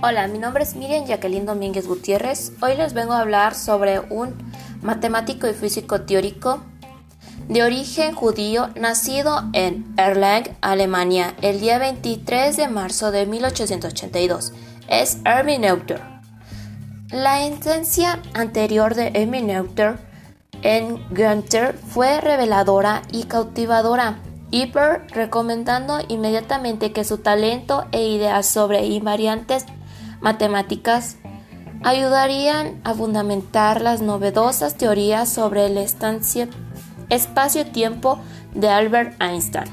Hola, mi nombre es Miriam Jacqueline Domínguez Gutiérrez. Hoy les vengo a hablar sobre un matemático y físico teórico de origen judío nacido en Erlangen, Alemania, el día 23 de marzo de 1882. Es Erwin Noether. La instancia anterior de Erwin Noether en Günther fue reveladora y cautivadora. Hyper recomendando inmediatamente que su talento e ideas sobre invariantes matemáticas ayudarían a fundamentar las novedosas teorías sobre el espacio-tiempo de Albert Einstein.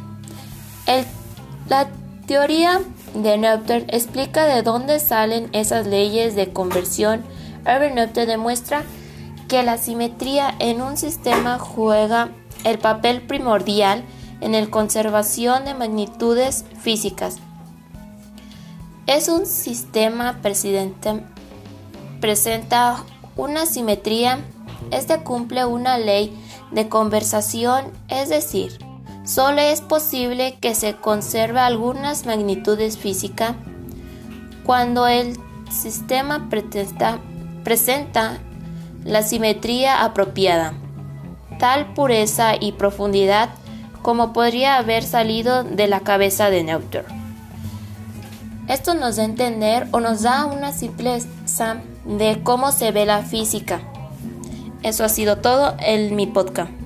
la teoría de Noether explica de dónde salen esas leyes de conversión. Albert Noether demuestra que la simetría en un sistema juega el papel primordial en la conservación de magnitudes físicas es un sistema presenta una simetría, este cumple una ley de conversación, es decir, solo es posible que se conserve algunas magnitudes físicas cuando el sistema presenta la simetría apropiada, tal pureza y profundidad como podría haber salido de la cabeza de Noether. Esto nos da a entender o nos da una simpleza de cómo se ve la física. Eso ha sido todo en mi podcast.